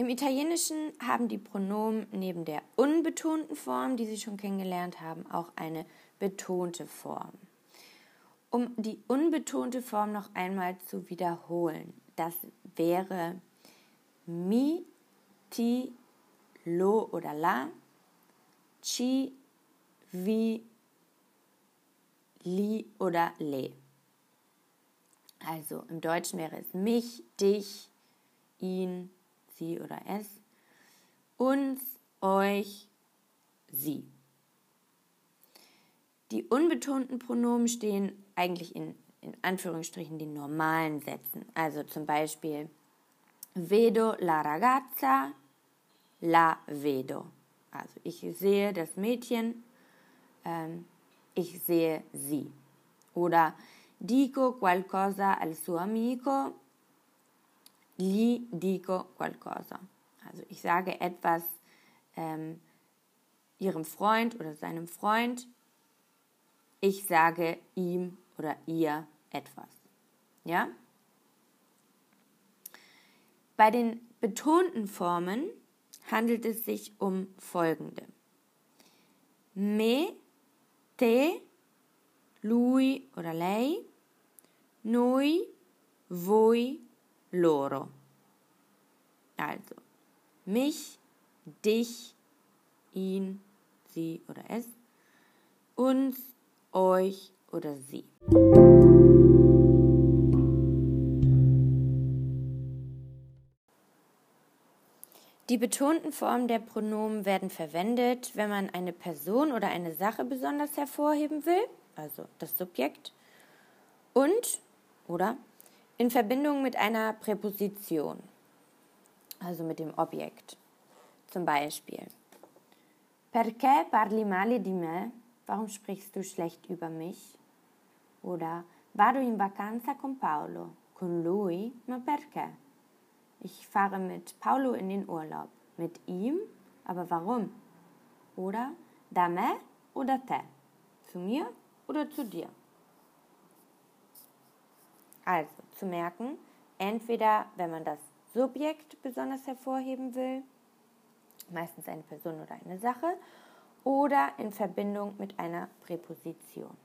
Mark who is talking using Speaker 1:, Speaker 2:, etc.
Speaker 1: Im Italienischen haben die Pronomen neben der unbetonten Form, die Sie schon kennengelernt haben, auch eine betonte Form. Um die unbetonte Form noch einmal zu wiederholen, das wäre mi, ti, lo oder la, ci, vi, li oder le. Also im Deutschen wäre es mich, dich, ihn, sie oder es, uns, euch, sie. Die unbetonten Pronomen stehen eigentlich in, in Anführungsstrichen den normalen Sätzen. Also zum Beispiel vedo la ragazza, la vedo. Also ich sehe das Mädchen, ähm, ich sehe sie. Oder dico qualcosa al suo amico, gli dico qualcosa. Also ich sage etwas ähm, ihrem Freund oder seinem Freund, ich sage ihm oder ihr etwas. Ja? Bei den betonten Formen handelt es sich um folgende. Me, te, lui oder lei, noi, voi, loro. Also mich, dich, ihn, sie oder es, uns, euch oder sie. Die betonten Formen der Pronomen werden verwendet, wenn man eine Person oder eine Sache besonders hervorheben will, also das Subjekt, und oder in Verbindung mit einer Präposition, also mit dem Objekt. Zum Beispiel, Perché parli male di me? Warum sprichst du schlecht über mich? Oder Vado in vacanza con Paolo. Con lui? Ma perché? Ich fahre mit Paolo in den Urlaub. Mit ihm? Aber warum? Oder da me oder te? Zu mir oder zu dir? Also zu merken, entweder wenn man das Subjekt besonders hervorheben will, meistens eine Person oder eine Sache, oder in Verbindung mit einer Präposition.